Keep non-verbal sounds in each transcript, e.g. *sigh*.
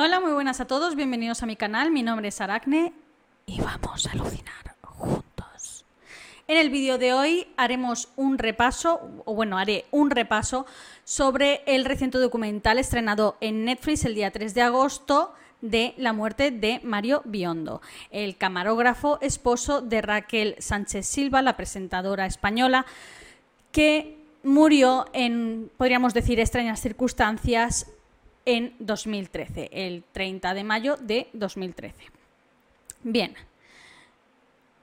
Hola, muy buenas a todos, bienvenidos a mi canal, mi nombre es Aracne y vamos a alucinar juntos. En el vídeo de hoy haremos un repaso, o bueno, haré un repaso sobre el reciente documental estrenado en Netflix el día 3 de agosto de la muerte de Mario Biondo, el camarógrafo esposo de Raquel Sánchez Silva, la presentadora española, que murió en, podríamos decir, extrañas circunstancias en 2013, el 30 de mayo de 2013. Bien,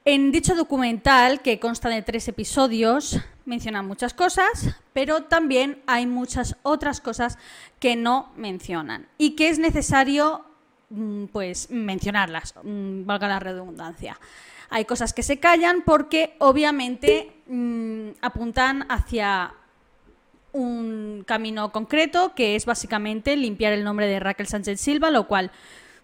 en dicho documental, que consta de tres episodios, menciona muchas cosas, pero también hay muchas otras cosas que no mencionan y que es necesario mm, pues mencionarlas, mm, valga la redundancia. Hay cosas que se callan porque obviamente mm, apuntan hacia un camino concreto que es básicamente limpiar el nombre de Raquel Sánchez Silva, lo cual,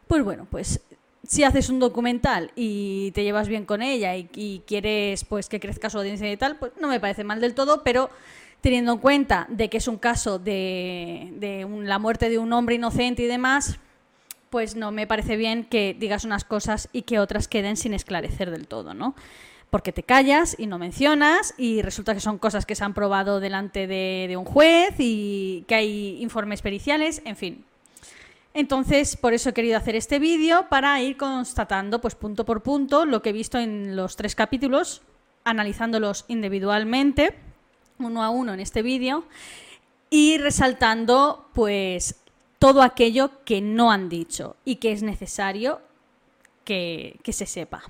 pues bueno, pues si haces un documental y te llevas bien con ella y, quieres pues que crezca su audiencia y tal, pues no me parece mal del todo, pero teniendo en cuenta de que es un caso de, de la muerte de un hombre inocente y demás, pues no me parece bien que digas unas cosas y que otras queden sin esclarecer del todo, ¿no? Porque te callas y no mencionas y resulta que son cosas que se han probado delante de, un juez y que hay informes periciales, en fin. Entonces, por eso he querido hacer este vídeo para ir constatando, pues punto por punto, lo que he visto en los tres capítulos, analizándolos individualmente, uno a uno en este vídeo, y resaltando, pues, todo aquello que no han dicho y que es necesario que se sepa.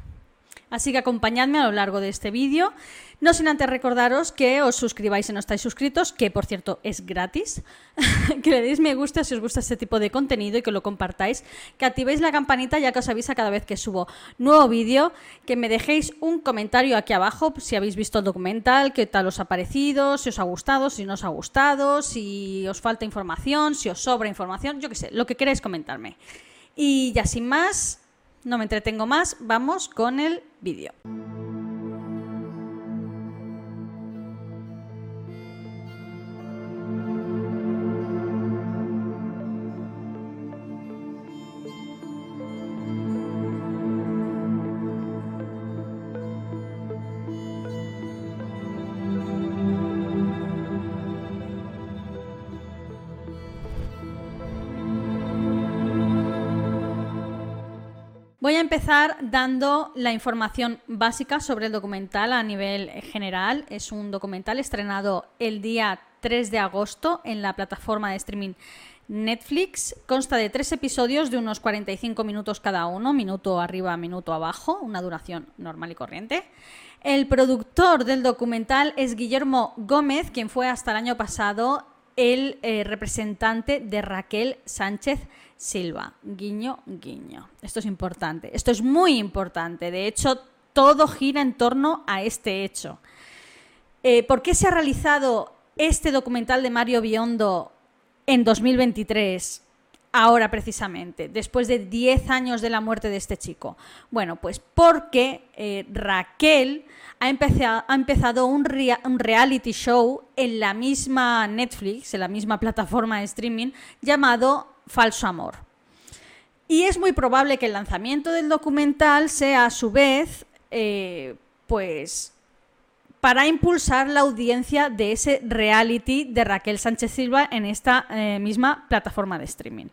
Así que acompañadme a lo largo de este vídeo. No sin antes recordaros que os suscribáis si no estáis suscritos, que por cierto es gratis, *laughs* que le deis me gusta si os gusta este tipo de contenido y que lo compartáis, que activéis la campanita ya que os avisa cada vez que subo nuevo vídeo, que me dejéis un comentario aquí abajo si habéis visto el documental, qué tal os ha parecido, si os ha gustado, si no os ha gustado, si os falta información, si os sobra información, yo qué sé, lo que queráis comentarme. Y ya sin más, no me entretengo más, vamos con el vídeo. Empezar dando la información básica sobre el documental a nivel general. Es un documental estrenado el día 3 de agosto en la plataforma de streaming Netflix. Consta de tres episodios de unos 45 minutos cada uno, minuto arriba, minuto abajo, una duración normal y corriente. El productor del documental es Guillermo Gómez, quien fue hasta el año pasado el eh, representante de Raquel Sánchez Silva. Guiño, guiño. Esto es importante. Esto es muy importante. De hecho, todo gira en torno a este hecho. Eh, ¿Por qué se ha realizado este documental de Mario Biondo en 2023? Ahora precisamente, después de 10 años de la muerte de este chico. Bueno, pues porque eh, Raquel ha empezado, un, reality show en la misma Netflix, en la misma plataforma de streaming, llamado falso amor. Y es muy probable que el lanzamiento del documental sea a su vez, eh, pues, para impulsar la audiencia de ese reality de Raquel Sánchez Silva en esta eh, misma plataforma de streaming.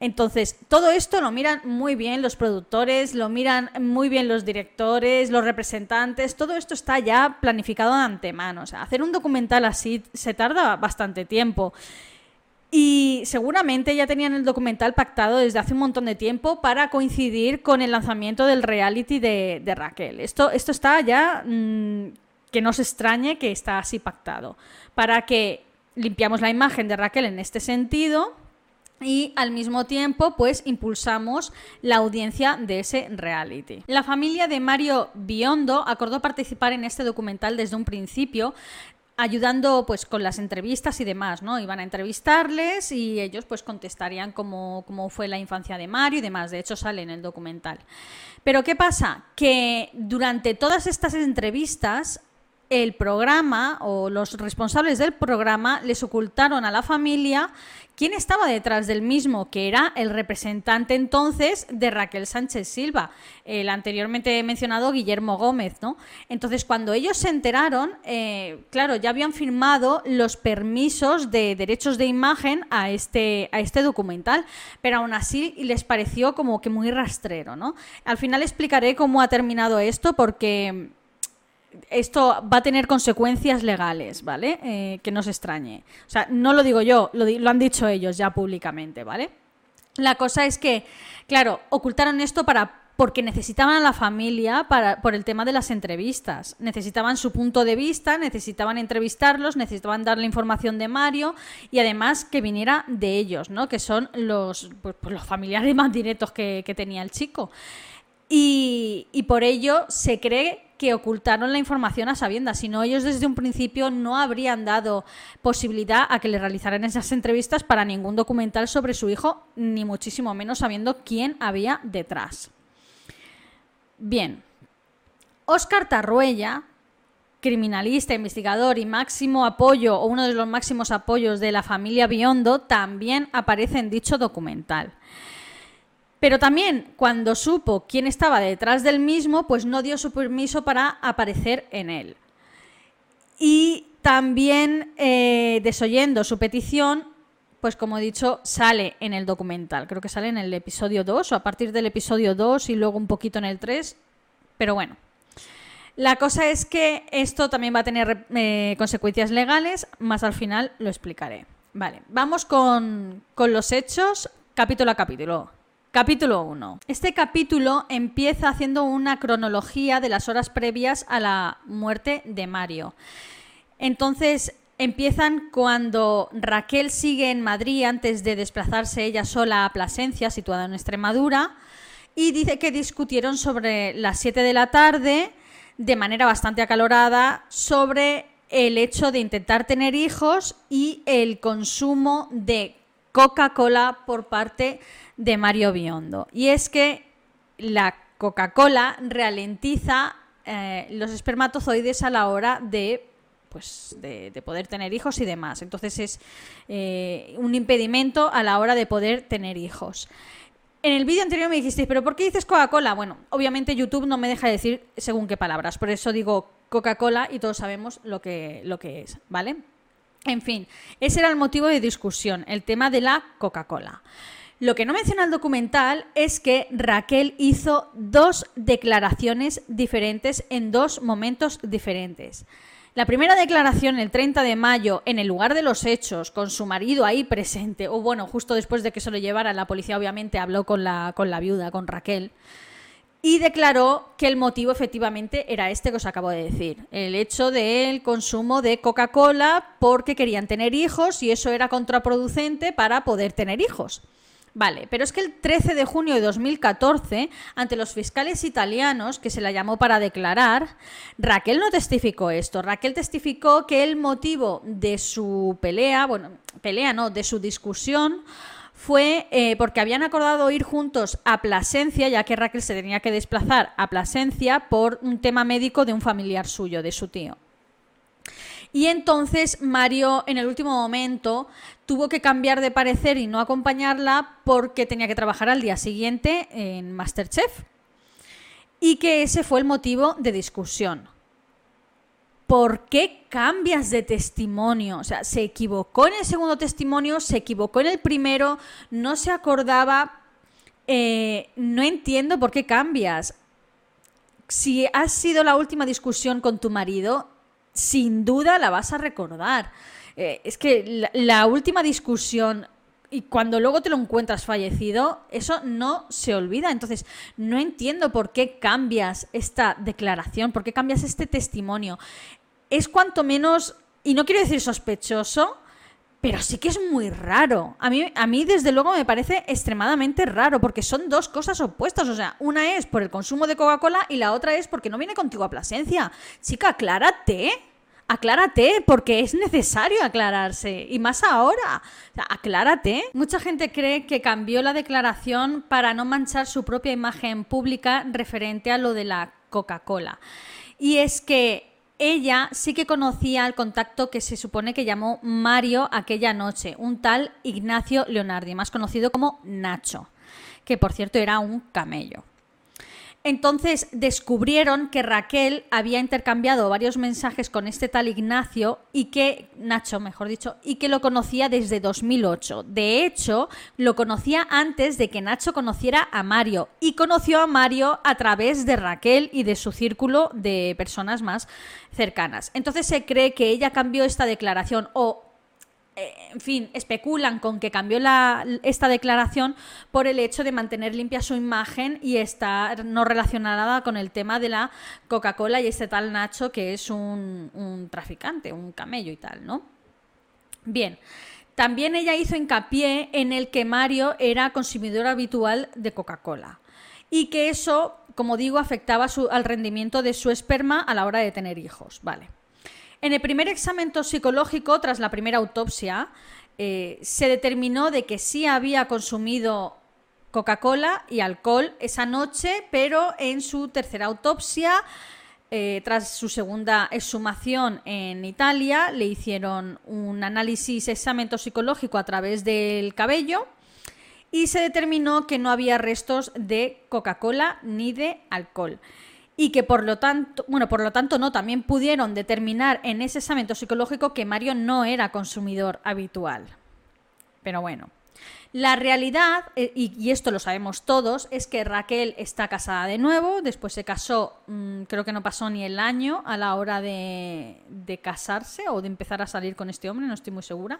Entonces, todo esto lo miran muy bien los productores, lo miran muy bien los directores, los representantes, todo esto está ya planificado de antemano. Hacer un documental así se tarda bastante tiempo. Y seguramente ya tenían el documental pactado desde hace un montón de tiempo para coincidir con el lanzamiento del reality de, Raquel. Esto, esto está ya, mm, que no se extrañe que está así pactado, para que limpiamos la imagen de Raquel en este sentido y al mismo tiempo pues impulsamos la audiencia de ese reality. La familia de Mario Biondo acordó participar en este documental desde un principio ayudando pues con las entrevistas y demás, ¿no? Iban a entrevistarles y ellos pues contestarían cómo, cómo fue la infancia de Mario y demás. De hecho sale en el documental. Pero ¿qué pasa? Que durante todas estas entrevistas el programa o los responsables del programa les ocultaron a la familia quién estaba detrás del mismo, que era el representante entonces de Raquel Sánchez Silva, el anteriormente mencionado Guillermo Gómez, ¿no? Entonces, cuando ellos se enteraron, eh, claro, ya habían firmado los permisos de derechos de imagen a este, a este documental, pero aún así les pareció como que muy rastrero, ¿no? Al final explicaré cómo ha terminado esto, porque esto va a tener consecuencias legales, ¿vale? Eh, que no se extrañe. O sea, no lo digo yo, lo, han dicho ellos ya públicamente, ¿vale? La cosa es que, claro, ocultaron esto para porque necesitaban a la familia para, por el tema de las entrevistas. Necesitaban su punto de vista, necesitaban entrevistarlos, necesitaban darle información de Mario y además que viniera de ellos, ¿no? Que son los, pues, pues los familiares más directos que tenía el chico. Y, por ello se cree que ocultaron la información a sabiendas, si no ellos desde un principio no habrían dado posibilidad a que le realizaran esas entrevistas para ningún documental sobre su hijo, ni muchísimo menos sabiendo quién había detrás. Bien, Óscar Tarruella, criminalista, investigador y máximo apoyo o uno de los máximos apoyos de la familia Biondo, también aparece en dicho documental. Pero también cuando supo quién estaba detrás del mismo, pues no dio su permiso para aparecer en él. Y también eh, desoyendo su petición, pues como he dicho, sale en el documental. Creo que sale en el episodio 2 o a partir del episodio 2 y luego un poquito en el 3. Pero bueno. La cosa es que esto también va a tener eh, consecuencias legales, más al final lo explicaré. Vale, vamos con, con los hechos capítulo a capítulo. Capítulo 1. Este capítulo empieza haciendo una cronología de las horas previas a la muerte de Mario. Entonces, empiezan cuando Raquel sigue en Madrid antes de desplazarse ella sola a Plasencia, situada en Extremadura, y dice que discutieron sobre las 7 de la tarde, de manera bastante acalorada, sobre el hecho de intentar tener hijos y el consumo de Coca-Cola por parte de Mario Biondo. Y es que la Coca-Cola ralentiza eh, los espermatozoides a la hora de pues de, poder tener hijos y demás. Entonces es eh, un impedimento a la hora de poder tener hijos. En el vídeo anterior me dijisteis, ¿pero por qué dices Coca-Cola? Bueno, obviamente YouTube no me deja decir según qué palabras, por eso digo Coca-Cola y todos sabemos lo que, lo que es, ¿vale? En fin, ese era el motivo de discusión, el tema de la Coca-Cola. Lo que no menciona el documental es que Raquel hizo dos declaraciones diferentes en dos momentos diferentes. La primera declaración el 30 de mayo en el lugar de los hechos, con su marido ahí presente, o bueno, justo después de que se lo llevara, la policía obviamente habló con la, con la viuda, con Raquel y declaró que el motivo efectivamente era este que os acabo de decir, el hecho del consumo de Coca-Cola porque querían tener hijos y eso era contraproducente para poder tener hijos. Vale, pero es que el 13 de junio de 2014, ante los fiscales italianos, que se la llamó para declarar, Raquel no testificó esto. Raquel testificó que el motivo de su pelea, bueno, pelea no, de su discusión, fue eh, porque habían acordado ir juntos a Plasencia, ya que Raquel se tenía que desplazar a Plasencia por un tema médico de un familiar suyo, de su tío. Y entonces Mario en el último momento tuvo que cambiar de parecer y no acompañarla porque tenía que trabajar al día siguiente en Masterchef. Y que ese fue el motivo de discusión. ¿Por qué cambias de testimonio? O sea, se equivocó en el segundo testimonio, se equivocó en el primero, no se acordaba. Eh, no entiendo por qué cambias. Si has sido la última discusión con tu marido, sin duda la vas a recordar. Eh, es que la última discusión y cuando luego te lo encuentras fallecido, eso no se olvida. Entonces, no entiendo por qué cambias esta declaración, por qué cambias este testimonio. Es cuanto menos, y no quiero decir sospechoso, pero sí que es muy raro. A mí, a mí, desde luego, me parece extremadamente raro, porque son dos cosas opuestas. O sea, una es por el consumo de Coca-Cola y la otra es porque no viene contigo a Plasencia. Chica, aclárate aclárate, porque es necesario aclararse, y más ahora. aclárate. Mucha gente cree que cambió la declaración para no manchar su propia imagen pública referente a lo de la Coca-Cola. Y es que ella sí que conocía al contacto que se supone que llamó Mario aquella noche, un tal Ignacio Leonardi, más conocido como Nacho, que por cierto era un camello. Entonces descubrieron que Raquel había intercambiado varios mensajes con este tal Ignacio y que, Nacho, mejor dicho, y que lo conocía desde 2008. De hecho, lo conocía antes de que Nacho conociera a Mario y conoció a Mario a través de Raquel y de su círculo de personas más cercanas. Entonces se cree que ella cambió esta declaración o en fin, especulan con que cambió esta declaración por el hecho de mantener limpia su imagen y estar no relacionada con el tema de la Coca-Cola y este tal Nacho que es un, un traficante, un camello y tal, ¿no? Bien. También ella hizo hincapié en el que Mario era consumidor habitual de Coca-Cola y que eso, como digo, afectaba al rendimiento de su esperma a la hora de tener hijos. Vale. En el primer examen toxicológico, tras la primera autopsia, eh, se determinó de que sí había consumido Coca-Cola y alcohol esa noche, pero en su tercera autopsia, eh, tras su segunda exhumación en Italia, le hicieron un análisis, examen toxicológico a través del cabello y se determinó que no había restos de Coca-Cola ni de alcohol y que por lo tanto, bueno, por lo tanto no, también pudieron determinar en ese examen psicológico que Mario no era consumidor habitual. Pero bueno, la realidad, eh, y, esto lo sabemos todos, es que Raquel está casada de nuevo, después se casó, mm, creo que no pasó ni el año a la hora de, de casarse o de empezar a salir con este hombre, no estoy muy segura,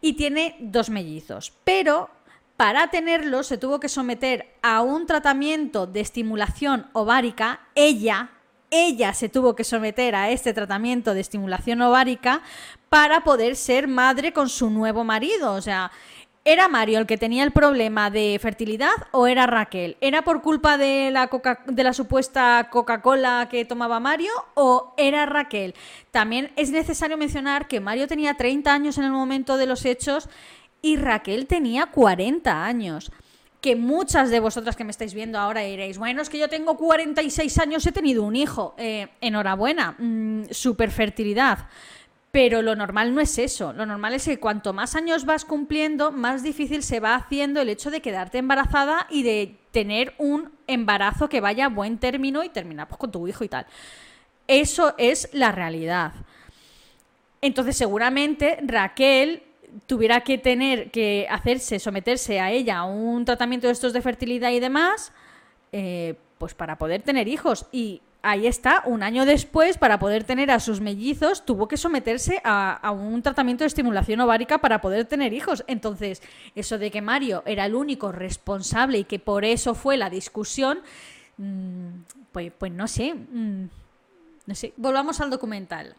y tiene dos mellizos, pero para tenerlo se tuvo que someter a un tratamiento de estimulación ovárica. Ella, ella se tuvo que someter a este tratamiento de estimulación ovárica para poder ser madre con su nuevo marido. O sea, ¿era Mario el que tenía el problema de fertilidad o era Raquel? ¿Era por culpa de la, de la supuesta Coca-Cola que tomaba Mario o era Raquel? También es necesario mencionar que Mario tenía 30 años en el momento de los hechos y Raquel tenía 40 años. Que muchas de vosotras que me estáis viendo ahora diréis, bueno, es que yo tengo 46 años, he tenido un hijo. Eh, enhorabuena, mm, super fertilidad. Pero lo normal no es eso. Lo normal es que cuanto más años vas cumpliendo, más difícil se va haciendo el hecho de quedarte embarazada y de tener un embarazo que vaya a buen término y terminar pues, con tu hijo y tal. Eso es la realidad. Entonces, seguramente Raquel tuviera que tener que hacerse, someterse a ella a un tratamiento de estos de fertilidad y demás, eh, pues para poder tener hijos. Y ahí está, un año después, para poder tener a sus mellizos, tuvo que someterse a, un tratamiento de estimulación ovárica para poder tener hijos. Entonces, eso de que Mario era el único responsable y que por eso fue la discusión, mm, pues, pues no sé. Mm, no sé. Volvamos al documental.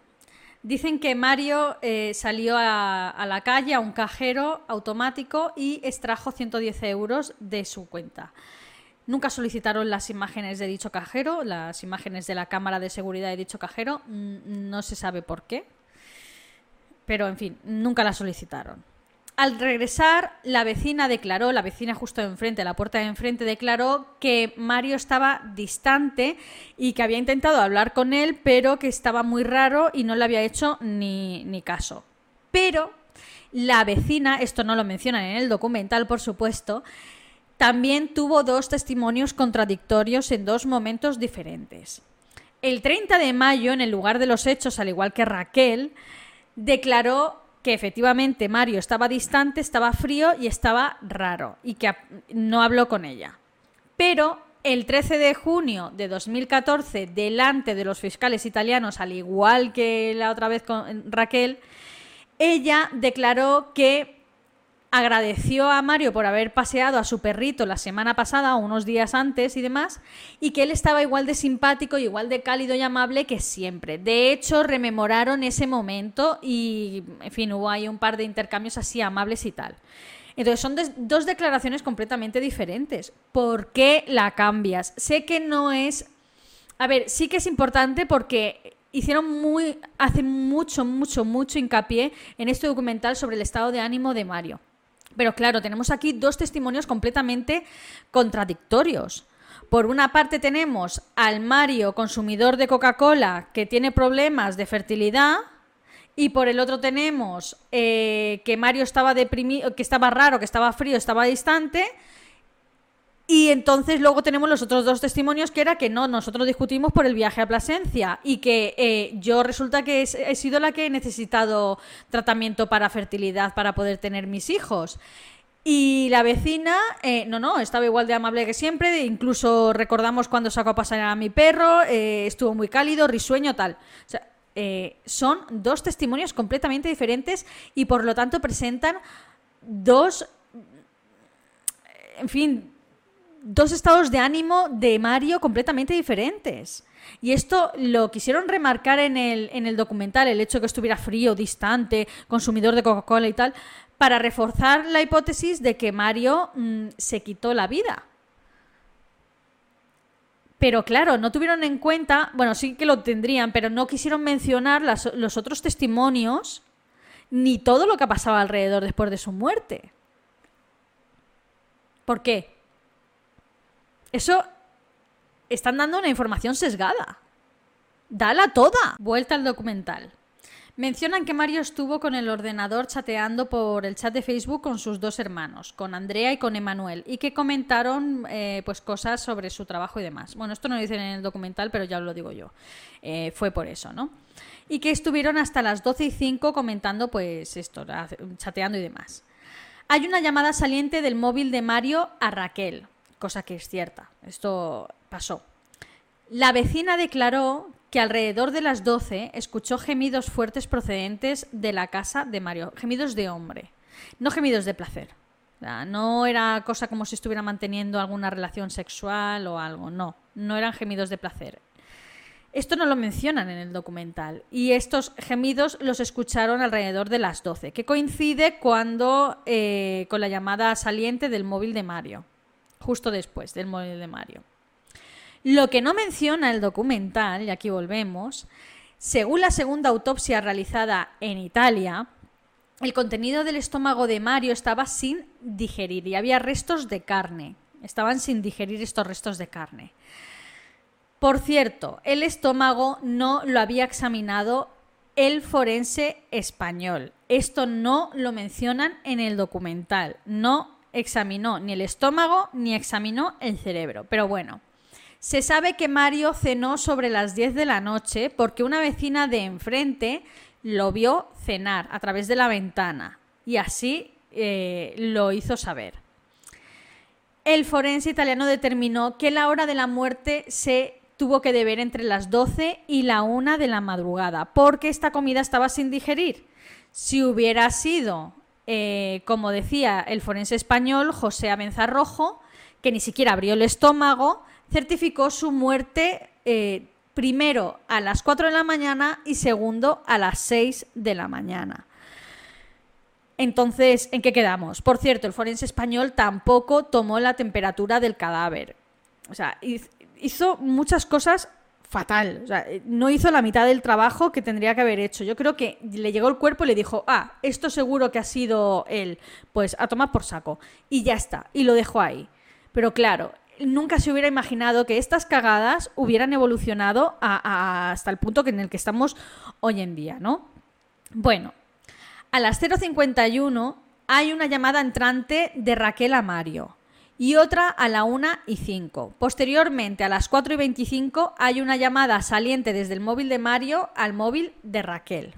Dicen que Mario eh, salió a, la calle, a un cajero automático y extrajo 110 euros de su cuenta. Nunca solicitaron las imágenes de dicho cajero, las imágenes de la cámara de seguridad de dicho cajero. Mm, no se sabe por qué. Pero, en fin, nunca la solicitaron. Al regresar, la vecina declaró, la vecina justo enfrente, la puerta de enfrente, declaró que Mario estaba distante y que había intentado hablar con él, pero que estaba muy raro y no le había hecho ni, ni caso. Pero la vecina, esto no lo mencionan en el documental, por supuesto, también tuvo dos testimonios contradictorios en dos momentos diferentes. El 30 de mayo, en el lugar de los hechos, al igual que Raquel, declaró que efectivamente Mario estaba distante, estaba frío y estaba raro y que no habló con ella. Pero el 13 de junio de 2014, delante de los fiscales italianos, al igual que la otra vez con Raquel, ella declaró que agradeció a Mario por haber paseado a su perrito la semana pasada, unos días antes y demás, y que él estaba igual de simpático, igual de cálido y amable que siempre. De hecho, rememoraron ese momento y, en fin, hubo ahí un par de intercambios así amables y tal. Entonces son dos declaraciones completamente diferentes. ¿Por qué la cambias? Sé que no es... A ver, sí que es importante porque hicieron muy, hace mucho, mucho, mucho hincapié en este documental sobre el estado de ánimo de Mario. Pero claro, tenemos aquí dos testimonios completamente contradictorios. Por una parte tenemos al Mario, consumidor de Coca-Cola, que tiene problemas de fertilidad, y por el otro tenemos eh, que Mario estaba deprimido, que estaba raro, que estaba frío, estaba distante. Y entonces luego tenemos los otros dos testimonios que era que no, nosotros discutimos por el viaje a Plasencia y que eh, yo resulta que he sido la que he necesitado tratamiento para fertilidad para poder tener mis hijos. Y la vecina, eh, no, no, estaba igual de amable que siempre, incluso recordamos cuando sacó a pasar a mi perro, estuvo muy cálido, risueño, tal. Eh, son dos testimonios completamente diferentes y por lo tanto presentan dos, en fin, dos estados de ánimo de Mario completamente diferentes. Y esto lo quisieron remarcar en el, en el documental, el hecho de que estuviera frío, distante, consumidor de Coca-Cola y tal, para reforzar la hipótesis de que Mario mm, se quitó la vida. Pero claro, no tuvieron en cuenta, bueno, sí que lo tendrían, pero no quisieron mencionar los otros testimonios ni todo lo que pasaba alrededor después de su muerte. ¿Por qué? Eso están dando una información sesgada. Dala toda. Vuelta al documental. Mencionan que Mario estuvo con el ordenador chateando por el chat de Facebook con sus dos hermanos, con Andrea y con Emanuel, y que comentaron eh, pues cosas sobre su trabajo y demás. Bueno, esto no lo dicen en el documental, pero ya lo digo yo. Eh, fue por eso, ¿no? Y que estuvieron hasta las 12 y 5 comentando pues esto, chateando y demás. Hay una llamada saliente del móvil de Mario a Raquel, cosa que es cierta. Esto pasó. La vecina declaró que alrededor de las 12 escuchó gemidos fuertes procedentes de la casa de Mario, gemidos de hombre, no gemidos de placer. no era cosa como si estuviera manteniendo alguna relación sexual o algo, no, no eran gemidos de placer. Esto no lo mencionan en el documental y estos gemidos los escucharon alrededor de las 12, que coincide cuando eh, con la llamada saliente del móvil de Mario, justo después del móvil de Mario. Lo que no menciona el documental, y aquí volvemos, según la segunda autopsia realizada en Italia, el contenido del estómago de Mario estaba sin digerir y había restos de carne. Estaban sin digerir estos restos de carne. Por cierto, el estómago no lo había examinado el forense español. Esto no lo mencionan en el documental. No examinó ni el estómago ni examinó el cerebro. Pero bueno, se sabe que Mario cenó sobre las 10 de la noche porque una vecina de enfrente lo vio cenar a través de la ventana y así eh, lo hizo saber. El forense italiano determinó que la hora de la muerte se tuvo que deber entre las 12 y la 1 de la madrugada, porque esta comida estaba sin digerir. Si hubiera sido, eh, como decía el forense español, José Abenzarrojo, que ni siquiera abrió el estómago, certificó su muerte eh, primero a las 4 de la mañana y segundo a las 6 de la mañana. Entonces, ¿en qué quedamos? Por cierto, el forense español tampoco tomó la temperatura del cadáver. O sea, hizo muchas cosas fatal. O sea, no hizo la mitad del trabajo que tendría que haber hecho. Yo creo que le llegó el cuerpo y le dijo, ah, esto seguro que ha sido él. Pues a tomar por saco. Y ya está. Y lo dejó ahí. Pero claro, nunca se hubiera imaginado que estas cagadas hubieran evolucionado hasta el punto en el que estamos hoy en día, ¿no? Bueno, a las 0.51 hay una llamada entrante de Raquel a Mario y otra a la 1 y 5. Posteriormente, a las 4 y 25, hay una llamada saliente desde el móvil de Mario al móvil de Raquel.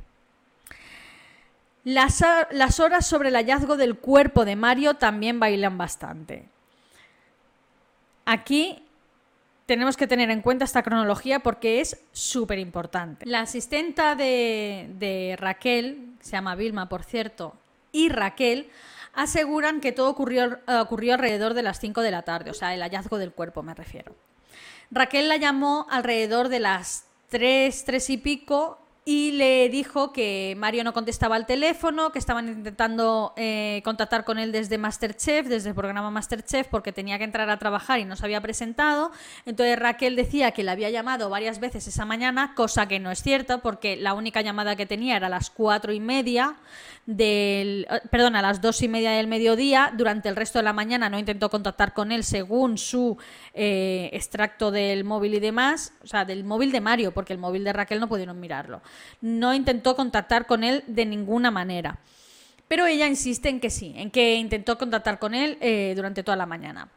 Las, las horas sobre el hallazgo del cuerpo de Mario también bailan bastante. Aquí tenemos que tener en cuenta esta cronología porque es súper importante. La asistenta de, Raquel, se llama Vilma por cierto, y Raquel aseguran que todo ocurrió, ocurrió alrededor de las 5 de la tarde, o sea, el hallazgo del cuerpo me refiero. Raquel la llamó alrededor de las 3, 3 y pico y le dijo que Mario no contestaba al teléfono, que estaban intentando eh, contactar con él desde Masterchef, desde el programa Masterchef, porque tenía que entrar a trabajar y no se había presentado. Entonces Raquel decía que le había llamado varias veces esa mañana, cosa que no es cierta, porque la única llamada que tenía era a las cuatro y media del, eh, perdón, a las dos y media del mediodía. Durante el resto de la mañana no intentó contactar con él según su eh, extracto del móvil y demás, o sea, del móvil de Mario, porque el móvil de Raquel no pudieron mirarlo no intentó contactar con él de ninguna manera. Pero ella insiste en que sí, en que intentó contactar con él eh, durante toda la mañana.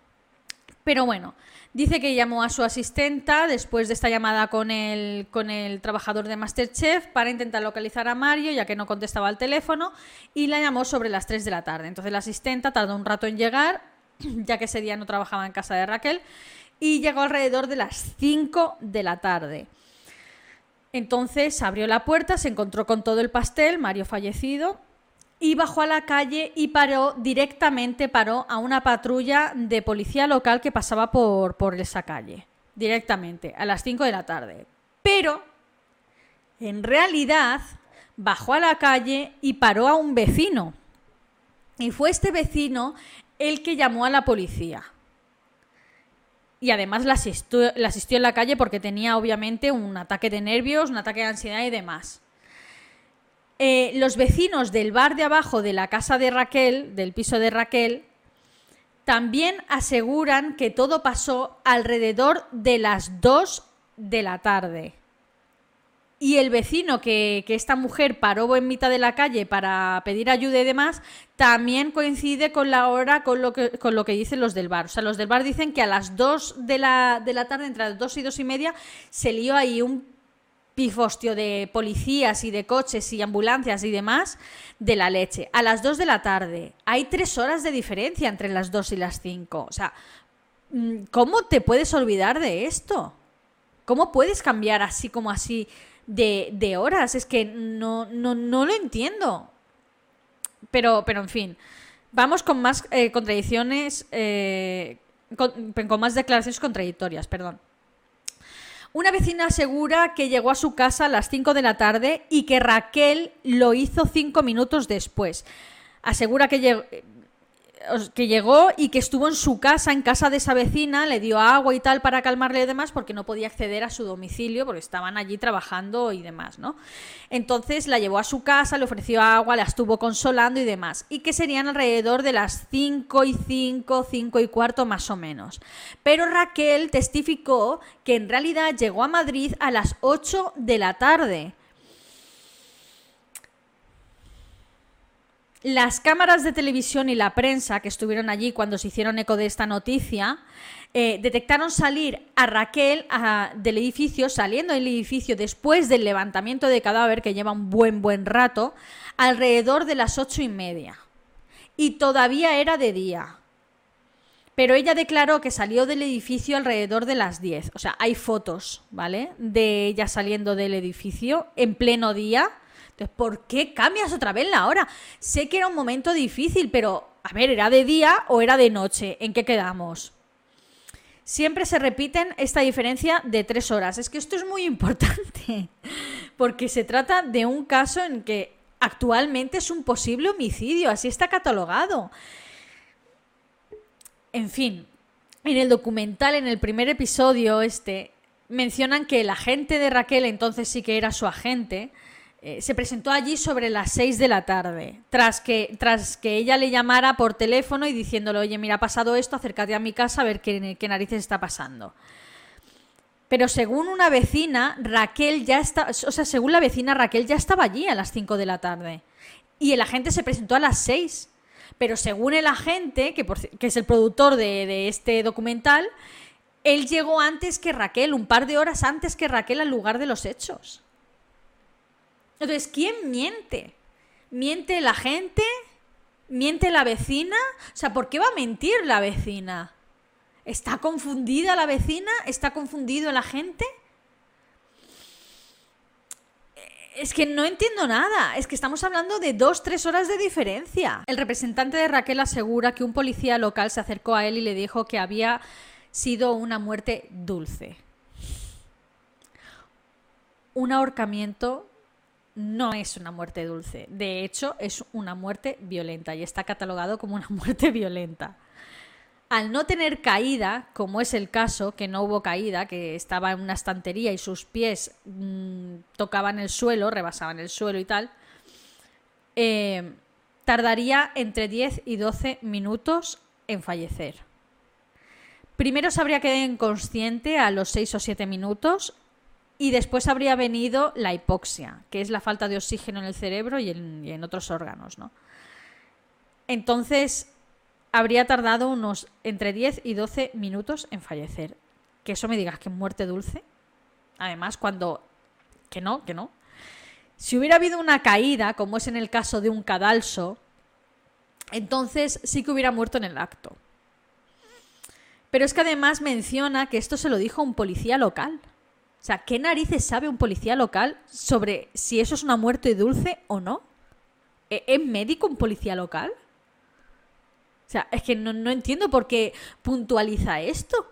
Pero bueno, dice que llamó a su asistenta después de esta llamada con el, con el trabajador de Masterchef para intentar localizar a Mario, ya que no contestaba al teléfono, y la llamó sobre las 3 de la tarde. Entonces la asistenta tardó un rato en llegar, *clears throat* ya que ese día no trabajaba en casa de Raquel, y llegó alrededor de las 5 de la tarde. Entonces abrió la puerta, se encontró con todo el pastel, Mario fallecido, y bajó a la calle y paró directamente, paró a una patrulla de policía local que pasaba por, por esa calle, directamente, a las 5 de la tarde. Pero, en realidad, bajó a la calle y paró a un vecino. Y fue este vecino el que llamó a la policía y además la asistió, asistió, en la calle porque tenía obviamente un ataque de nervios, un ataque de ansiedad y demás. Eh, los vecinos del bar de abajo de la casa de Raquel, del piso de Raquel, también aseguran que todo pasó alrededor de las 2 de la tarde. Y el vecino que, esta mujer paró en mitad de la calle para pedir ayuda y demás, también coincide con la hora, con lo que, con lo que dicen los del bar. O sea, los del bar dicen que a las 2 de la, de la tarde, entre las 2 y 2 y media, se lió ahí un pifostio de policías y de coches y ambulancias y demás de la leche. A las 2 de la tarde. Hay tres horas de diferencia entre las 2 y las 5. O sea, mm, ¿cómo te puedes olvidar de esto? ¿Cómo puedes cambiar así como así de, horas. Es que no, no, no lo entiendo. Pero, pero en fin, vamos con más eh, contradicciones, eh, con, con más declaraciones contradictorias, perdón. Una vecina asegura que llegó a su casa a las 5 de la tarde y que Raquel lo hizo 5 minutos después. Asegura que llegó, que llegó y que estuvo en su casa, en casa de esa vecina, le dio agua y tal para calmarle y demás, porque no podía acceder a su domicilio, porque estaban allí trabajando y demás, ¿no? Entonces la llevó a su casa, le ofreció agua, la estuvo consolando y demás, y que serían alrededor de las 5 y 5, 5 y cuarto más o menos. Pero Raquel testificó que en realidad llegó a Madrid a las 8 de la tarde Las cámaras de televisión y la prensa que estuvieron allí cuando se hicieron eco de esta noticia eh, detectaron salir a Raquel del edificio, saliendo del edificio después del levantamiento de cadáver que lleva un buen buen rato, alrededor de las ocho y media. Y todavía era de día. Pero ella declaró que salió del edificio alrededor de las 10. O sea, hay fotos, ¿vale? De ella saliendo del edificio en pleno día ¿por qué cambias otra vez la hora? Sé que era un momento difícil, pero, a ver, ¿era de día o era de noche? ¿En qué quedamos? Siempre se repiten esta diferencia de tres horas. Es que esto es muy importante, *laughs* porque se trata de un caso en que actualmente es un posible homicidio, así está catalogado. En fin, en el documental, en el primer episodio este, mencionan que el agente de Raquel, entonces sí que era su agente, eh, se presentó allí sobre las 6 de la tarde, tras que, tras que ella le llamara por teléfono y diciéndole, oye, mira, ha pasado esto, acércate a mi casa a ver qué, narices está pasando. Pero según una vecina, Raquel ya está, o sea, según la vecina, Raquel ya estaba allí a las 5 de la tarde. Y el agente se presentó a las 6. Pero según el agente, que, es el productor de este documental, él llegó antes que Raquel, un par de horas antes que Raquel al lugar de los hechos. Entonces, ¿quién miente? ¿Miente la gente? ¿Miente la vecina? O sea, ¿por qué va a mentir la vecina? ¿Está confundida la vecina? ¿Está confundido la gente? Es que no entiendo nada. Es que estamos hablando de dos, tres horas de diferencia. El representante de Raquel asegura que un policía local se acercó a él y le dijo que había sido una muerte dulce. Un ahorcamiento no es una muerte dulce. De hecho, es una muerte violenta y está catalogado como una *laughs* muerte violenta. Al no tener caída, como es el caso, que no hubo caída, que estaba en una estantería y sus pies mmm, tocaban el suelo, rebasaban el suelo y tal, eh, tardaría entre 10 y 12 minutos en fallecer. Primero se habría quedado inconsciente a los 6 o 7 minutos y después habría venido la hipoxia, que es la falta de oxígeno en el cerebro y en, otros órganos. ¿no? Entonces, habría tardado unos entre 10 y 12 minutos en fallecer. Que eso me digas que muerte dulce. Además, cuando... Que no, que no. Si hubiera habido una caída, como es en el caso de un cadalso, entonces sí que hubiera muerto en el acto. Pero es que además menciona que esto se lo dijo un policía local. O sea, ¿qué narices sabe un policía local sobre si eso es una muerte dulce o no? ¿E-, ¿Es médico un policía local? O sea, es que no, no entiendo por qué puntualiza esto.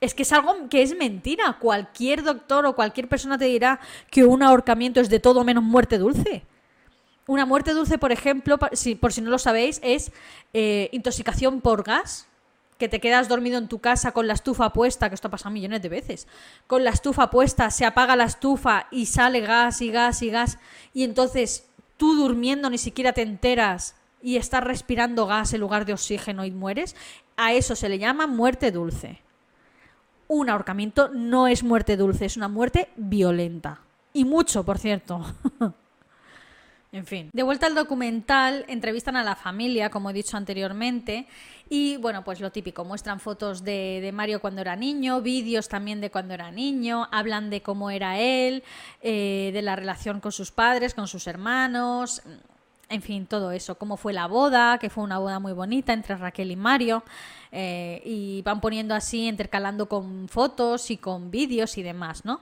Es que es algo que es mentira. Cualquier doctor o cualquier persona te dirá que un ahorcamiento es de todo menos muerte dulce. Una muerte dulce, por ejemplo, si, por si no lo sabéis, es eh, intoxicación por gas. Que te quedas dormido en tu casa con la estufa puesta, que esto ha pasado millones de veces. Con la estufa puesta, se apaga la estufa y sale gas y gas y gas. Y entonces tú durmiendo ni siquiera te enteras y estás respirando gas en lugar de oxígeno y mueres, a eso se le llama muerte dulce. Un ahorcamiento no es muerte dulce, es una muerte violenta. Y mucho, por cierto. *laughs* en fin. De vuelta al documental, entrevistan a la familia, como he dicho anteriormente, y bueno, pues lo típico, muestran fotos de, de Mario cuando era niño, vídeos también de cuando era niño, hablan de cómo era él, eh, de la relación con sus padres, con sus hermanos, en fin, todo eso, cómo fue la boda, que fue una boda muy bonita entre Raquel y Mario, eh, y van poniendo así, intercalando con fotos y con vídeos y demás, ¿no?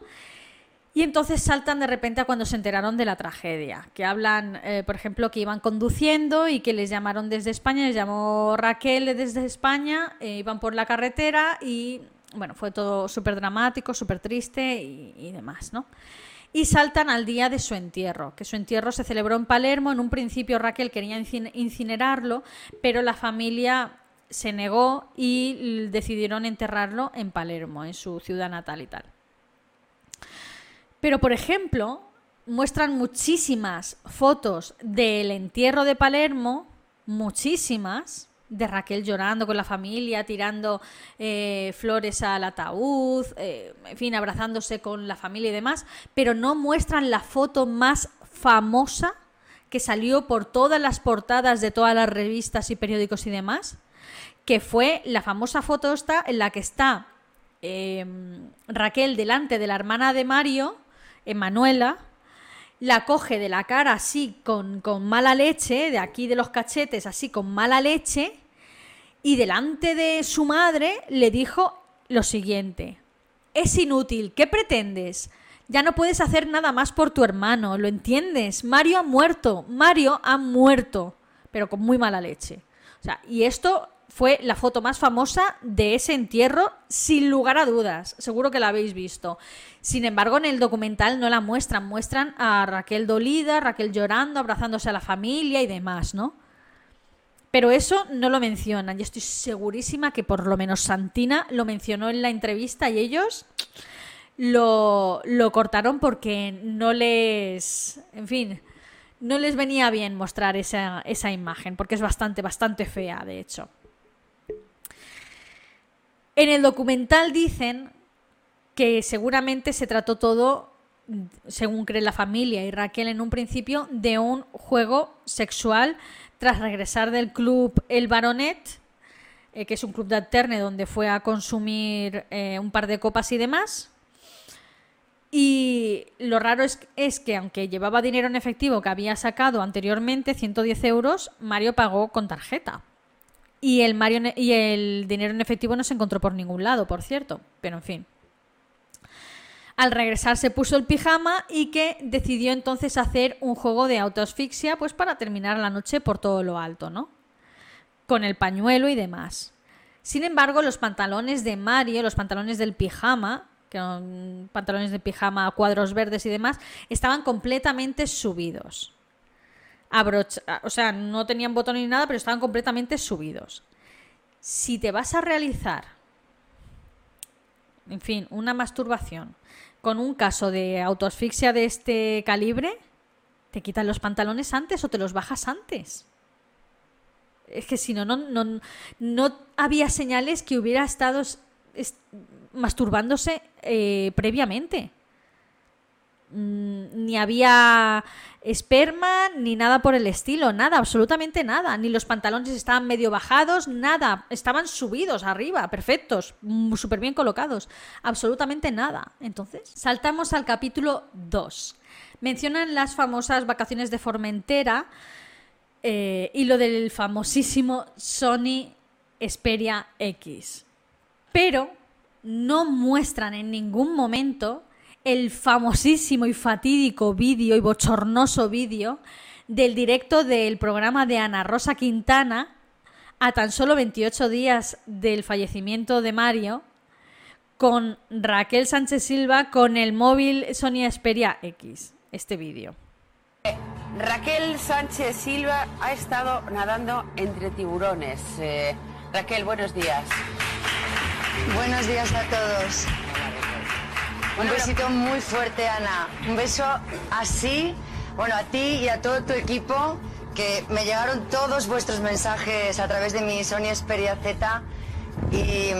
Y entonces saltan de repente a cuando se enteraron de la tragedia, que hablan, eh, por ejemplo, que iban conduciendo y que les llamaron desde España, les llamó Raquel desde España, eh, iban por la carretera y, bueno, fue todo súper dramático, súper triste y, y demás, ¿no? y saltan al día de su entierro, que su entierro se celebró en Palermo. En un principio Raquel quería incinerarlo, pero la familia se negó y decidieron enterrarlo en Palermo, en su ciudad natal y tal. Pero, por ejemplo, muestran muchísimas fotos del entierro de Palermo, muchísimas, de Raquel llorando con la familia, tirando eh, flores al ataúd, eh, en fin, abrazándose con la familia y demás, pero no muestran la foto más famosa que salió por todas las portadas de todas las revistas y periódicos y demás, que fue la famosa foto esta en la que está em, Raquel delante de la hermana de Mario, Emanuela, la coge de la cara así con, con, mala leche, de aquí de los cachetes así con mala leche, y delante de su madre le dijo lo siguiente, es inútil, ¿qué pretendes? Ya no puedes hacer nada más por tu hermano, ¿lo entiendes? Mario ha muerto, Mario ha muerto, pero con muy mala leche. O sea, y esto fue la foto más famosa de ese entierro, sin lugar a dudas. Seguro que la habéis visto. Sin embargo, en el documental no la muestran. Muestran a Raquel dolida, Raquel llorando, abrazándose a la familia y demás, ¿no? Pero eso no lo mencionan. Y estoy segurísima que por lo menos Santina lo mencionó en la entrevista y ellos lo, lo cortaron porque no les. En fin. No les venía bien mostrar esa, esa imagen, porque es bastante, bastante fea, de hecho. En el documental dicen que seguramente se trató todo, según cree la familia y Raquel en un principio, de un juego sexual tras regresar del club El Baronet, eh, que es un club de alterne donde fue a consumir eh, un par de copas y demás. Y lo raro es, es, que aunque llevaba dinero en efectivo que había sacado anteriormente, 110 euros, Mario pagó con tarjeta. Y el, Mario, y el dinero en efectivo no se encontró por ningún lado, por cierto. Pero en fin. Al regresar se puso el pijama y que decidió entonces hacer un juego de autoasfixia pues para terminar la noche por todo lo alto, ¿no? Con el pañuelo y demás. Sin embargo, los pantalones de Mario, los pantalones del pijama, que eran pantalones de pijama, cuadros verdes y demás, estaban completamente subidos. O sea, no tenían botón ni nada, pero estaban completamente subidos. Si te vas a realizar, en fin, una masturbación con un caso de autoasfixia de este calibre, te quitan los pantalones antes o te los bajas antes. Es que si no, no, no, había señales que hubiera estado masturbándose eh, previamente. Mm, ni había esperma, ni nada por el estilo, nada, absolutamente nada. Ni los pantalones estaban medio bajados, nada. Estaban subidos arriba, perfectos, mm, súper bien colocados. Absolutamente nada. Entonces, saltamos al capítulo 2. Mencionan las famosas vacaciones de Formentera eh, y lo del famosísimo Sony Xperia X. Pero no muestran en ningún momento el famosísimo y fatídico vídeo y bochornoso vídeo del directo del programa de Ana Rosa Quintana a tan solo 28 días del fallecimiento de Mario con Raquel Sánchez Silva con el móvil Sony Xperia X, este vídeo. Raquel Sánchez Silva ha estado nadando entre tiburones. Eh, Raquel, buenos días. Buenos días a todos. Un besito muy fuerte, Ana. Un beso así, bueno, a ti y a todo tu equipo, que me llegaron todos vuestros mensajes a través de mi Sony Xperia Z y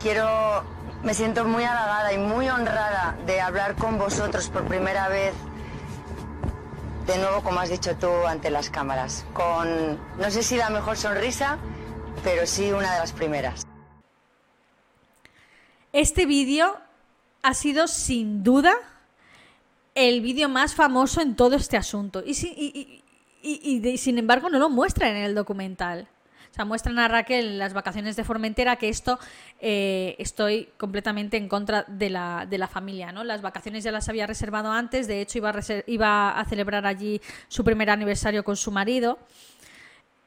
quiero, me siento muy halagada y muy honrada de hablar con vosotros por primera vez de nuevo, como has dicho tú, ante las cámaras, con no sé si la mejor sonrisa, pero sí una de las primeras. Este vídeo ha sido sin duda el vídeo más famoso en todo este asunto y, y sin embargo no lo muestra en el documental. O sea, muestran a Raquel en las vacaciones de Formentera que esto eh, estoy completamente en contra de la, de la, familia, ¿no? Las vacaciones ya las había reservado antes, de hecho iba a, iba a celebrar allí su primer aniversario con su marido.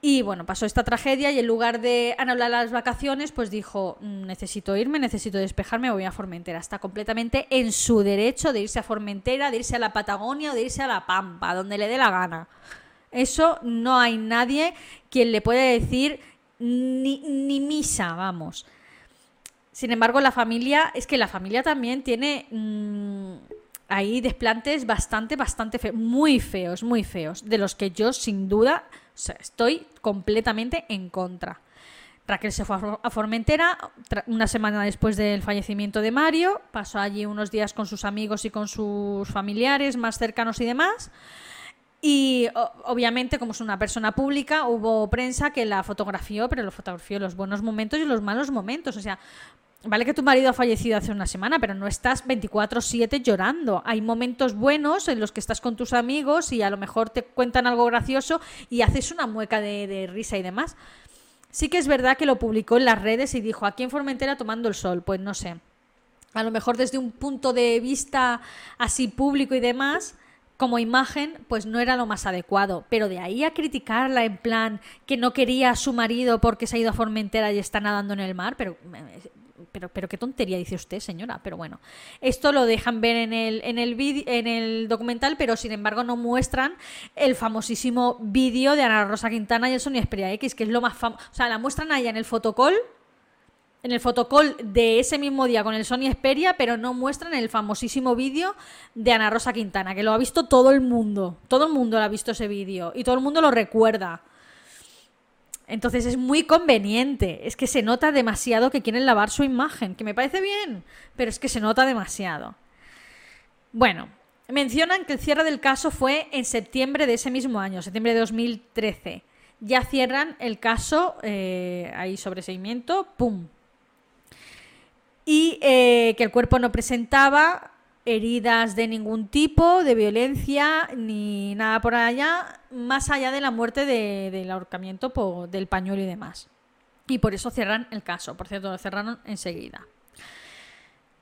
Y bueno, pasó esta tragedia y en lugar de anular las vacaciones, pues dijo, mm, necesito irme, necesito despejarme, voy a Formentera. Está completamente en su derecho de irse a Formentera, de irse a la Patagonia o de irse a la Pampa, donde le dé la gana. Eso no hay nadie quien le pueda decir ni, misa, vamos. Sin embargo, la familia, es que la familia también tiene mm, ahí desplantes bastante, bastante feos, muy feos, muy feos, de los que yo sin duda estoy completamente en contra. Raquel se fue a Formentera una semana después del fallecimiento de Mario, pasó allí unos días con sus amigos y con sus familiares más cercanos y demás. Y obviamente, como es una persona pública, hubo prensa que la fotografió, pero lo fotografió los buenos momentos y los malos momentos. O sea, vale que tu marido ha fallecido hace una semana, pero no estás 24/7 llorando. Hay momentos buenos en los que estás con tus amigos y a lo mejor te cuentan algo gracioso y haces una mueca de, de risa y demás. Sí que es verdad que lo publicó en las redes y dijo, aquí en Formentera tomando el sol. Pues no sé. A lo mejor desde un punto de vista así público y demás como imagen, pues no era lo más adecuado. Pero de ahí a criticarla en plan que no quería a su marido porque se ha ido a Formentera y está nadando en el mar, pero, pero, pero qué tontería dice usted, señora. Pero bueno, esto lo dejan ver en el, en el, en el documental, pero sin embargo no muestran el famosísimo vídeo de Ana Rosa Quintana y el Sony Xperia X, que es lo más famoso. O sea, la muestran allá en el fotocall en el fotocall de ese mismo día con el Sony Xperia, pero no muestran el famosísimo vídeo de Ana Rosa Quintana, que lo ha visto todo el mundo. Todo el mundo lo ha visto ese vídeo y todo el mundo lo recuerda. Entonces es muy conveniente. Es que se nota demasiado que quieren lavar su imagen, que me parece bien, pero es que se nota demasiado. Bueno, mencionan que el cierre del caso fue en septiembre de ese mismo año, septiembre de 2013. Ya cierran el caso, eh, ahí sobreseimiento, ¡pum! y eh, que el cuerpo no presentaba heridas de ningún tipo, de violencia, ni nada por allá, más allá de la muerte del ahorcamiento del pañuelo y demás. Y por eso cierran el caso. Por cierto, lo cerraron enseguida.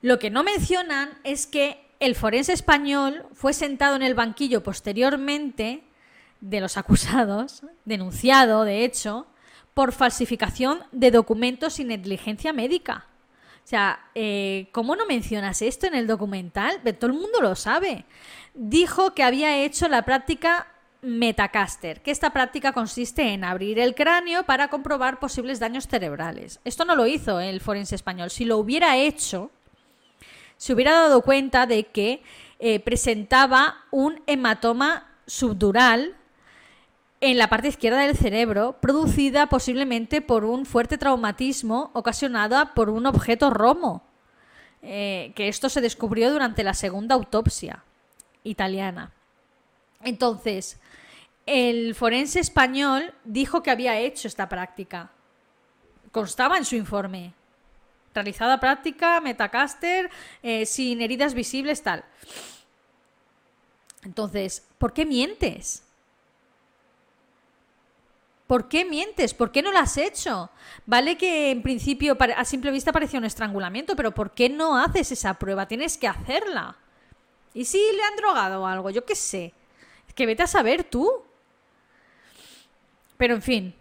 Lo que no mencionan es que el forense español fue sentado en el banquillo posteriormente de los acusados, denunciado, de hecho, por falsificación de documentos y negligencia médica O sea, eh, ¿cómo no mencionas esto en el documental? Todo el mundo lo sabe. Dijo que había hecho la práctica Metacaster, que esta práctica consiste en abrir el cráneo para comprobar posibles daños cerebrales. Esto no lo hizo el forense español. Si lo hubiera hecho, se hubiera dado cuenta de que eh, presentaba un hematoma subdural en la parte izquierda del cerebro, producida posiblemente por un fuerte traumatismo ocasionado por un objeto romo, eh, que esto se descubrió durante la segunda autopsia italiana. Entonces, el forense español dijo que había hecho esta práctica. Constaba en su informe. Realizada práctica, metacaster, eh, sin heridas visibles, tal. Entonces, ¿por qué mientes? ¿Por qué mientes? ¿Por qué no lo has hecho? Vale que en principio a simple vista parecía un estrangulamiento, pero ¿por qué no haces esa prueba? Tienes que hacerla. ¿Y si le han drogado o algo? Yo qué sé. Es que vete a saber tú. Pero en fin,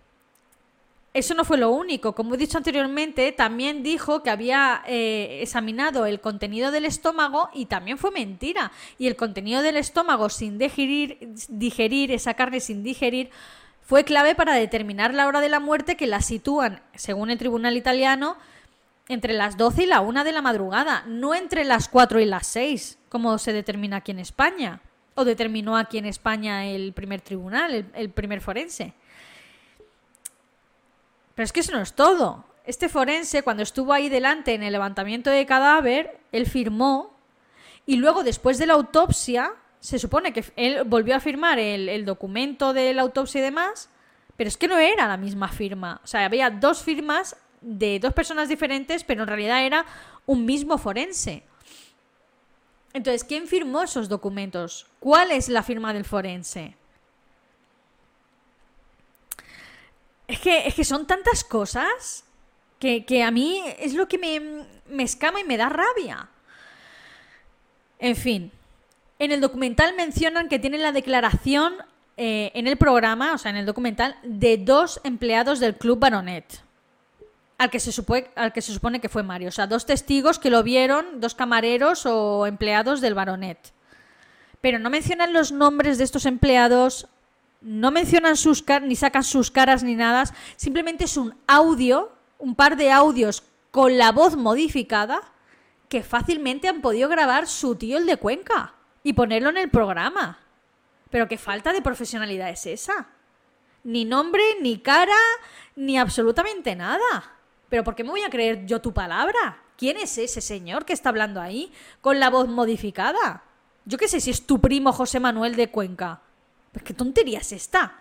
eso no fue lo único. Como he dicho anteriormente, también dijo que había eh, examinado el contenido del estómago y también fue mentira. Y el contenido del estómago sin digerir, digerir esa carne sin digerir fue clave para determinar la hora de la muerte que la sitúan, según el tribunal italiano, entre las 12 y la 1 de la madrugada, no entre las 4 y las 6, como se determina aquí en España, o determinó aquí en España el primer tribunal, el, primer forense. Pero es que eso no es todo. Este forense, cuando estuvo ahí delante en el levantamiento de cadáver, él firmó y luego, después de la autopsia, se supone que él volvió a firmar el, documento de la autopsia y demás, pero es que no era la misma firma. O sea, había dos firmas de dos personas diferentes, pero en realidad era un mismo forense. Entonces, ¿quién firmó esos documentos? ¿Cuál es la firma del forense? Es que, es que son tantas cosas que, a mí es lo que me, me escama y me da rabia. En fin, en el documental mencionan que tienen la declaración eh, en el programa, o sea, en el documental, de dos empleados del Club Baronet. Al que, se supone, al que se supone que fue Mario. O sea, dos testigos que lo vieron, dos camareros o empleados del Baronet. Pero no mencionan los nombres de estos empleados, no mencionan sus caras, ni sacan sus caras ni nada. Simplemente es un audio, un par de audios con la voz modificada que fácilmente han podido grabar su tío el de Cuenca y ponerlo en el programa. Pero qué falta de profesionalidad es esa. Ni nombre, ni cara, ni absolutamente nada. Pero ¿por qué me voy a creer yo tu palabra? ¿Quién es ese señor que está hablando ahí con la voz modificada? Yo qué sé si es tu primo José Manuel de Cuenca. Qué tontería es esta.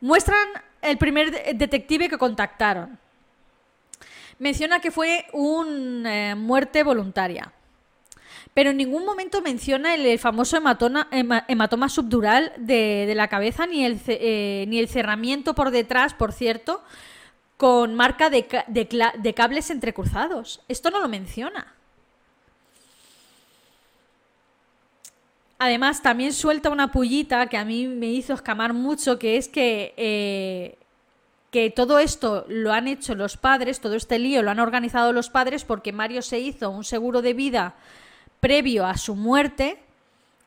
Muestran el primer detective que contactaron menciona que fue una eh, muerte voluntaria. Pero en ningún momento menciona el, famoso hematoma, subdural de, la cabeza ni el, eh, ni el cerramiento por detrás, por cierto, con marca de, cables entrecruzados. Esto no lo menciona. Además, también suelta una pullita que a mí me hizo escamar mucho, que es que eh, que todo esto lo han hecho los padres, todo este lío lo han organizado los padres porque Mario se hizo un seguro de vida previo a su muerte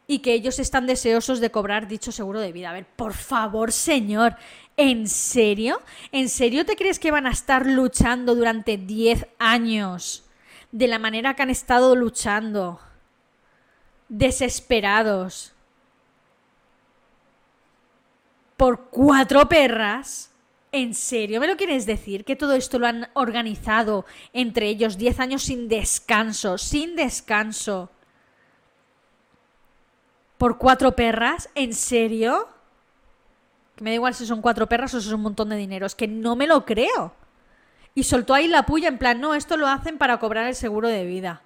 y que ellos están deseosos de cobrar dicho seguro de vida. A ver, por favor, señor, ¿en serio? ¿En serio te crees que van a estar luchando durante 10 años de la manera que han estado luchando? Desesperados. Por cuatro perras. ¿En serio me lo quieres decir? Que todo esto lo han organizado entre ellos 10 años sin descanso, sin descanso. ¿Por cuatro perras? ¿En serio? Que me da igual si son cuatro perras o si es un montón de dinero. Es que no me lo creo. Y soltó ahí la puya en plan, no, esto lo hacen para cobrar el seguro de vida.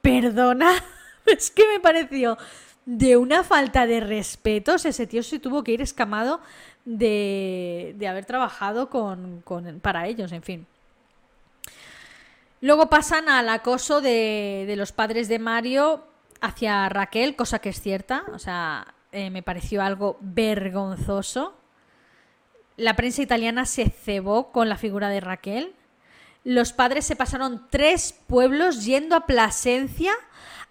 ¿Perdona? *laughs* es que me pareció de una falta de respeto. ese tío se tuvo que ir escamado de, haber trabajado con, para ellos, en fin. Luego pasan al acoso de, los padres de Mario hacia Raquel, cosa que es cierta, o sea, eh, me pareció algo vergonzoso. la prensa italiana se cebó con la figura de Raquel. Los padres se pasaron tres pueblos yendo a Plasencia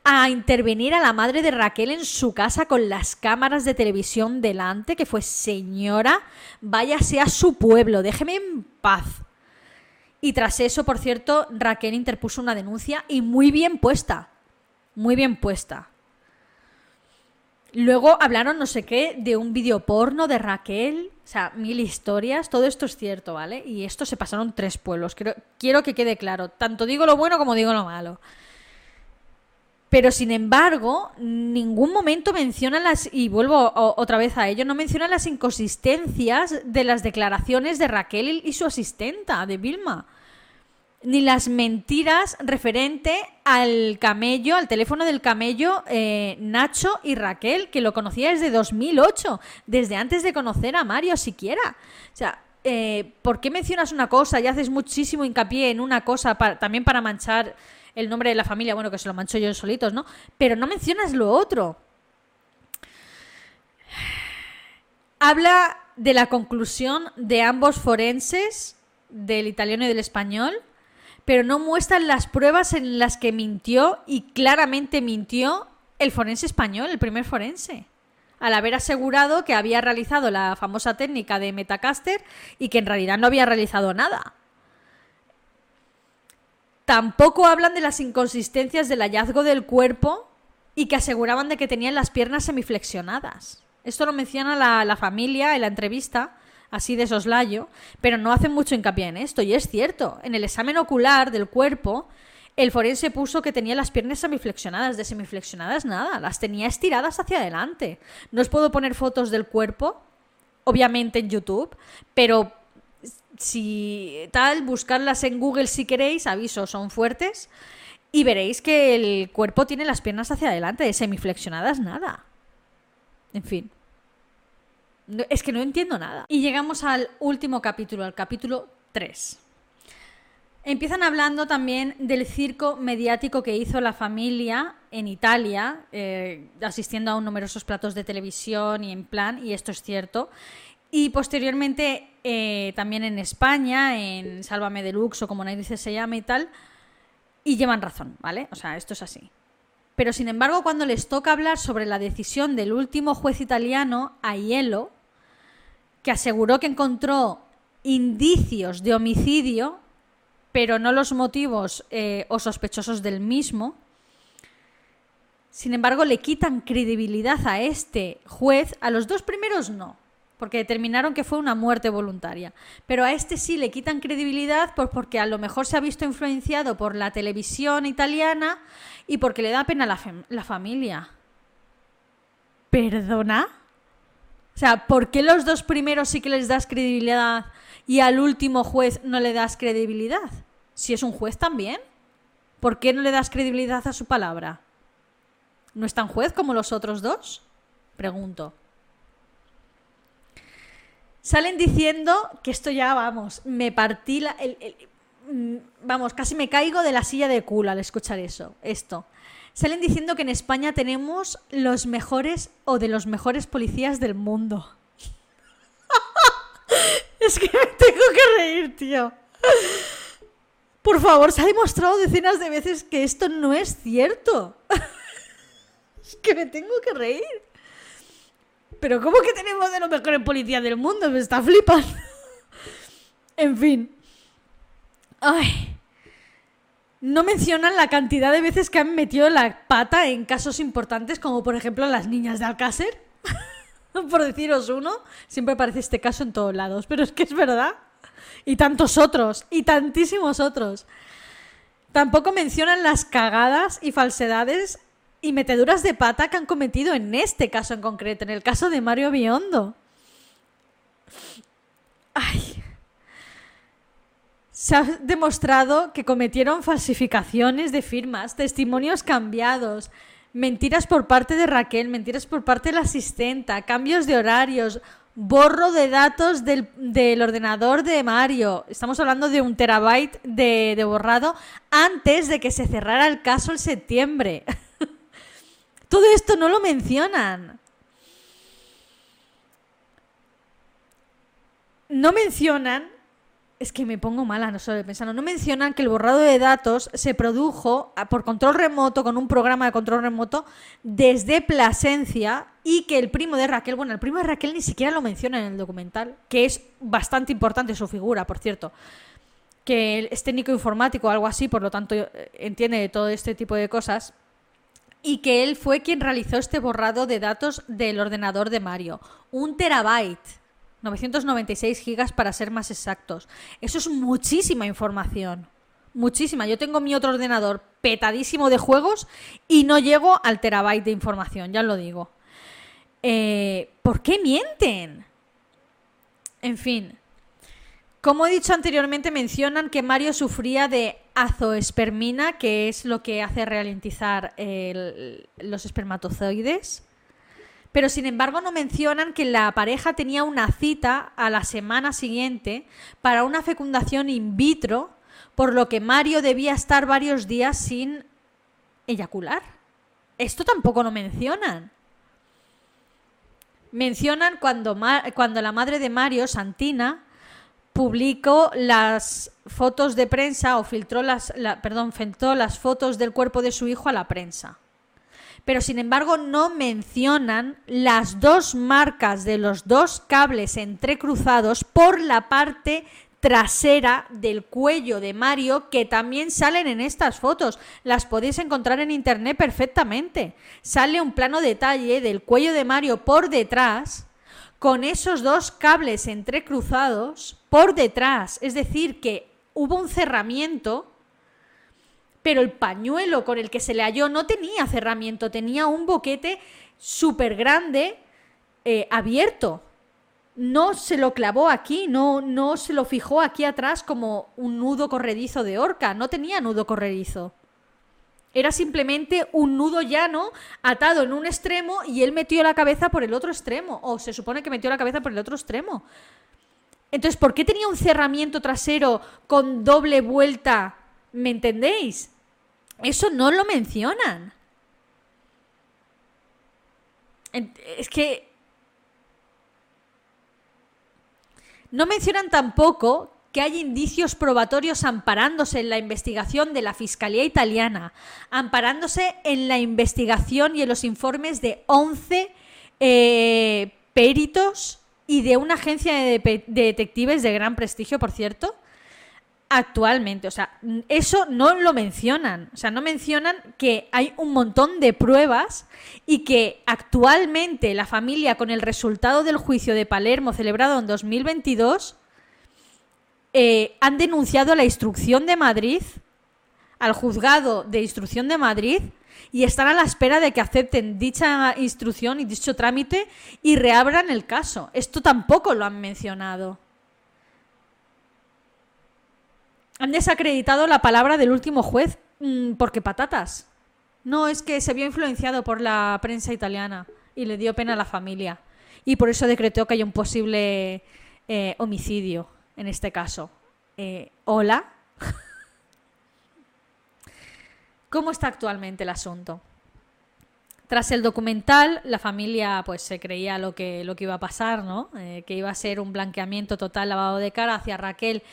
a intervenir a la madre de Raquel en su casa con las cámaras de televisión delante, que fue señora, váyase a su pueblo, déjeme en paz. Y tras eso, por cierto, Raquel interpuso una denuncia y muy bien puesta, muy bien puesta. Luego hablaron no sé qué de un vídeo porno de Raquel, o sea, mil historias, todo esto es cierto, ¿vale? Y esto se pasaron tres pueblos, quiero, quiero que quede claro, tanto digo lo bueno como digo lo malo. Pero sin embargo, ningún momento menciona las, y vuelvo otra vez a ello, no menciona las inconsistencias de las declaraciones de Raquel y su asistenta, de Vilma ni las mentiras referente al camello, al teléfono del camello eh, Nacho y Raquel, que lo conocía desde 2008, desde antes de conocer a Mario siquiera. O sea, eh, ¿por qué mencionas una cosa y haces muchísimo hincapié en una cosa también para manchar el nombre de la familia? Bueno, que se lo mancho yo solitos, ¿no? Pero no mencionas lo otro. Habla de la conclusión de ambos forenses, del italiano y del español, pero no muestran las pruebas en las que mintió y claramente mintió el forense español, el primer forense, al haber asegurado que había realizado la famosa técnica de Metacaster y que en realidad no había realizado nada. Tampoco hablan de las inconsistencias del hallazgo del cuerpo y que aseguraban de que tenían las piernas semiflexionadas. Esto lo menciona la, la familia en la entrevista, así de soslayo, pero no hacen mucho hincapié en esto. Y es cierto, en el examen ocular del cuerpo, el forense puso que tenía las piernas semiflexionadas. De semiflexionadas nada, las tenía estiradas hacia adelante. No os puedo poner fotos del cuerpo, obviamente en YouTube, pero si tal, buscarlas en Google si queréis, aviso, son fuertes. Y veréis que el cuerpo tiene las piernas hacia adelante, de semiflexionadas nada. En fin es que no entiendo nada. Y llegamos al último capítulo, al capítulo 3. Empiezan hablando también del circo mediático que hizo la familia en Italia, eh, asistiendo a un numerosos platos de televisión y en plan, y esto es cierto. Y posteriormente eh, también en España, en Sálvame Deluxe o como dice se llama y tal, y llevan razón, ¿vale? O sea, esto es así. Pero sin embargo, cuando les toca hablar sobre la decisión del último juez italiano, Aiello, que aseguró que encontró indicios de homicidio, pero no los motivos eh, o sospechosos del mismo. Sin embargo, le quitan credibilidad a este juez, a los dos primeros no, porque determinaron que fue una muerte voluntaria. Pero a este sí le quitan credibilidad pues porque a lo mejor se ha visto influenciado por la televisión italiana y porque le da pena la, la familia. ¿Perdona? O sea, ¿por qué los dos primeros sí que les das credibilidad y al último juez no le das credibilidad? Si es un juez también. ¿Por qué no le das credibilidad a su palabra? ¿No es tan juez como los otros dos? Pregunto. Salen diciendo que esto ya, vamos, me partí la... Mm, vamos, casi me caigo de la silla de culo al escuchar eso, esto salen diciendo que en España tenemos los mejores o de los mejores policías del mundo. *laughs* es que me tengo que reír, tío. Por favor, se ha demostrado decenas de veces que esto no es cierto. *laughs* es que me tengo que reír. Pero ¿cómo que tenemos de los mejores policías del mundo? Me está flipando. *laughs* en fin. Ay no mencionan la cantidad de veces que han metido la pata en casos importantes, como por ejemplo las niñas de Alcácer. *laughs* por deciros uno, siempre aparece este caso en todos lados, pero es que es verdad. Y tantos otros, y tantísimos otros. Tampoco mencionan las cagadas y falsedades y meteduras de pata que han cometido en este caso en concreto, en el caso de Mario Biondo. Ay, se ha demostrado que cometieron falsificaciones de firmas, testimonios cambiados, mentiras por parte de Raquel, mentiras por parte de la asistenta, cambios de horarios, borro de datos del, ordenador de Mario. Estamos hablando de un terabyte de, de borrado antes de que se cerrara el caso en septiembre. *laughs* Todo esto no lo mencionan. no mencionan, es que me pongo mala, no solo pensando, no mencionan que el borrado de datos se produjo por control remoto, con un programa de control remoto, desde Plasencia y que el primo de Raquel, bueno, el primo de Raquel ni siquiera lo menciona en el documental, que es bastante importante su figura, por cierto que es técnico informático o algo así, por lo tanto eh, entiende todo este tipo de cosas, y que él fue quien realizó este borrado de datos del ordenador de Mario. Un terabyte. 996 gigas para ser más exactos. Eso es muchísima información. Muchísima. Yo tengo mi otro ordenador petadísimo de juegos y no llego al terabyte de información, ya lo digo. Eh, ¿Por qué mienten? En fin, como he dicho anteriormente, mencionan que Mario sufría de azoespermina, que es lo que hace ralentizar los espermatozoides. Pero sin embargo no mencionan que la pareja tenía una cita a la semana siguiente para una fecundación in vitro, por lo que Mario debía estar varios días sin eyacular. Esto tampoco lo mencionan. Mencionan cuando, cuando la madre de Mario, Santina, publicó las fotos de prensa o filtró las, perdón, filtró las fotos del cuerpo de su hijo a la prensa. Pero sin embargo no mencionan las dos marcas de los dos cables entrecruzados por la parte trasera del cuello de Mario que también salen en estas fotos. Las podéis encontrar en internet perfectamente. Sale un plano detalle del cuello de Mario por detrás con esos dos cables entrecruzados por detrás. Es decir, que hubo un cerramiento, pero el pañuelo con el que se le halló no tenía cerramiento, tenía un boquete súper grande eh, abierto. No se lo clavó aquí, no, no se lo fijó aquí atrás como un nudo corredizo de horca, no tenía nudo corredizo. Era simplemente un nudo llano atado en un extremo y él metió la cabeza por el otro extremo. O se supone que metió la cabeza por el otro extremo. Entonces, ¿por qué tenía un cerramiento trasero con doble vuelta? ¿Me entendéis? Eso no lo mencionan. Es que... No mencionan tampoco que hay indicios probatorios amparándose en la investigación de la Fiscalía italiana, amparándose en la investigación y en los informes de 11 eh, peritos y de una agencia de, detectives de gran prestigio, por cierto, actualmente. O sea, eso no lo mencionan. O sea, no mencionan que hay un montón de pruebas y que actualmente la familia, con el resultado del juicio de Palermo celebrado en 2022, eh, han denunciado a la instrucción de Madrid, al juzgado de instrucción de Madrid, y están a la espera de que acepten dicha instrucción y dicho trámite y reabran el caso. Esto tampoco lo han mencionado. Han desacreditado la palabra del último juez mm, porque patatas. No, es que se vio influenciado por la prensa italiana y le dio pena a la familia. Y por eso decretó que haya un posible eh, homicidio en este caso. Eh, hola. ¿Cómo está actualmente el asunto? Tras el documental, la familia pues se creía lo que, lo que iba a pasar, ¿no? Eh, que iba a ser un blanqueamiento total, lavado de cara hacia Raquel,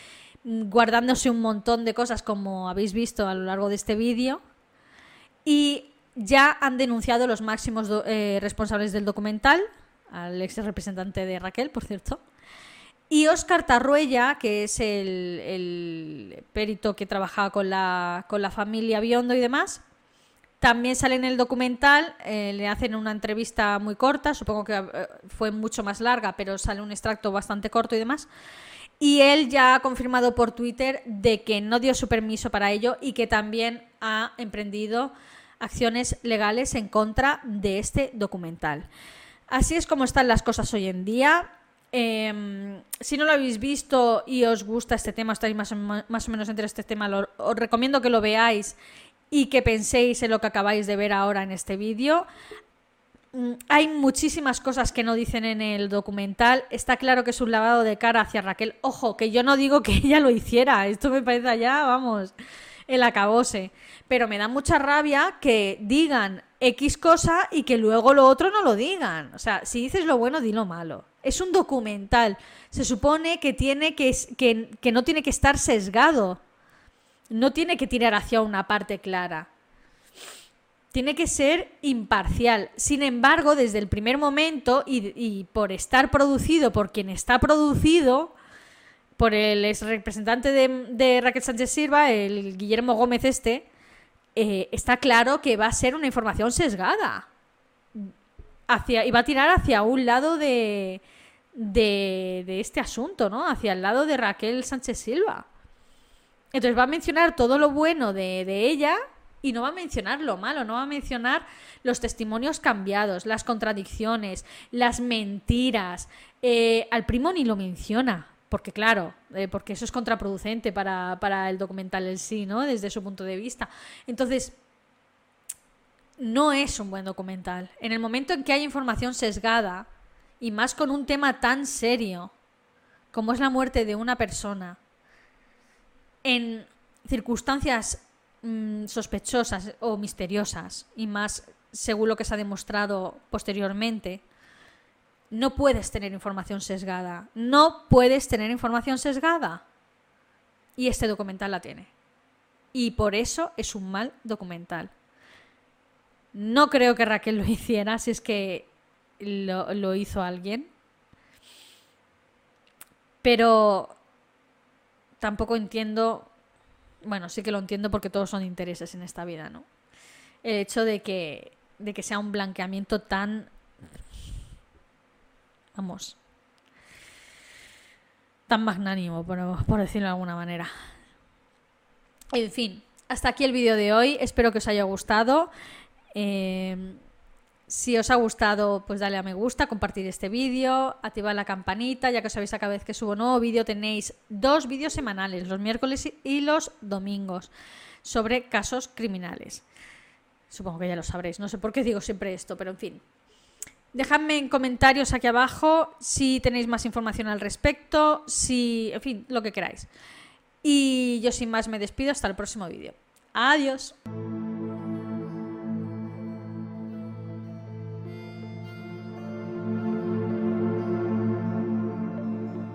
mm, guardándose un montón de cosas como habéis visto a lo largo de este vídeo. Y ya han denunciado los máximos eh, responsables del documental, al ex representante de Raquel, por cierto, y Óscar Tarruella, que es el, perito que trabajaba con la, familia Biondo y demás, también sale en el documental, eh, le hacen una entrevista muy corta, supongo que eh, fue mucho más larga, pero sale un extracto bastante corto y demás. Y él ya ha confirmado por Twitter de que no dio su permiso para ello y que también ha emprendido acciones legales en contra de este documental. Así es como están las cosas hoy en día. Em, si no lo habéis visto y os gusta este tema, estáis más o, menos entre este tema, os recomiendo que lo veáis y que penséis en lo que acabáis de ver ahora en este vídeo. Mm, hay muchísimas cosas que no dicen en el documental. Está claro que es un lavado de cara hacia Raquel. Ojo, que yo no digo que *laughs* ella lo hiciera. Esto me parece ya, vamos, el acabose. Pero me da mucha rabia que digan X cosa y que luego lo otro no lo digan. O sea, si dices lo bueno, di lo malo. Es un documental. Se supone que, tiene que, que, no tiene que estar sesgado. No tiene que tirar hacia una parte clara. Tiene que ser imparcial. Sin embargo, desde el primer momento y, por estar producido por quien está producido, por el ex representante de, de Raquel Sánchez Silva, el Guillermo Gómez este, eh, está claro que va a ser una información sesgada. Hacia, va a tirar hacia un lado de, de, de este asunto, ¿no? Hacia el lado de Raquel Sánchez Silva. Entonces va a mencionar todo lo bueno de, de ella y no va a mencionar lo malo, no va a mencionar los testimonios cambiados, las contradicciones, las mentiras. Eh, al primo ni lo menciona, porque claro, eh, porque eso es contraproducente para, para, el documental en sí, ¿no? Desde su punto de vista. Entonces, no es un buen documental. En el momento en que hay información sesgada, y más con un tema tan serio, como es la muerte de una persona, en circunstancias mmm, sospechosas o misteriosas, y más según lo que se ha demostrado posteriormente, no puedes tener información sesgada. No puedes tener información sesgada. Y este documental la tiene. Y por eso es un mal documental. No creo que Raquel lo *laughs* hiciera si es que lo, lo hizo alguien. Pero tampoco entiendo, bueno, sí que lo entiendo porque todos son intereses en esta vida, ¿no? El hecho de que, de que sea un blanqueamiento tan vamos, tan magnánimo, por, por, decirlo de alguna manera. En fin, hasta aquí el vídeo de hoy. Espero que os haya gustado. Eh, si os ha gustado, pues dale a me gusta, compartir este vídeo, activar la campanita, ya que os sabéis cada vez que subo nuevo vídeo tenéis dos vídeos semanales, los miércoles y los domingos, sobre casos criminales. Supongo que ya lo sabréis, no sé por qué digo siempre esto, pero en fin. Dejadme en comentarios aquí abajo si tenéis más información al respecto, si, en fin, lo que queráis. Y yo sin más me despido hasta el próximo vídeo. Adiós.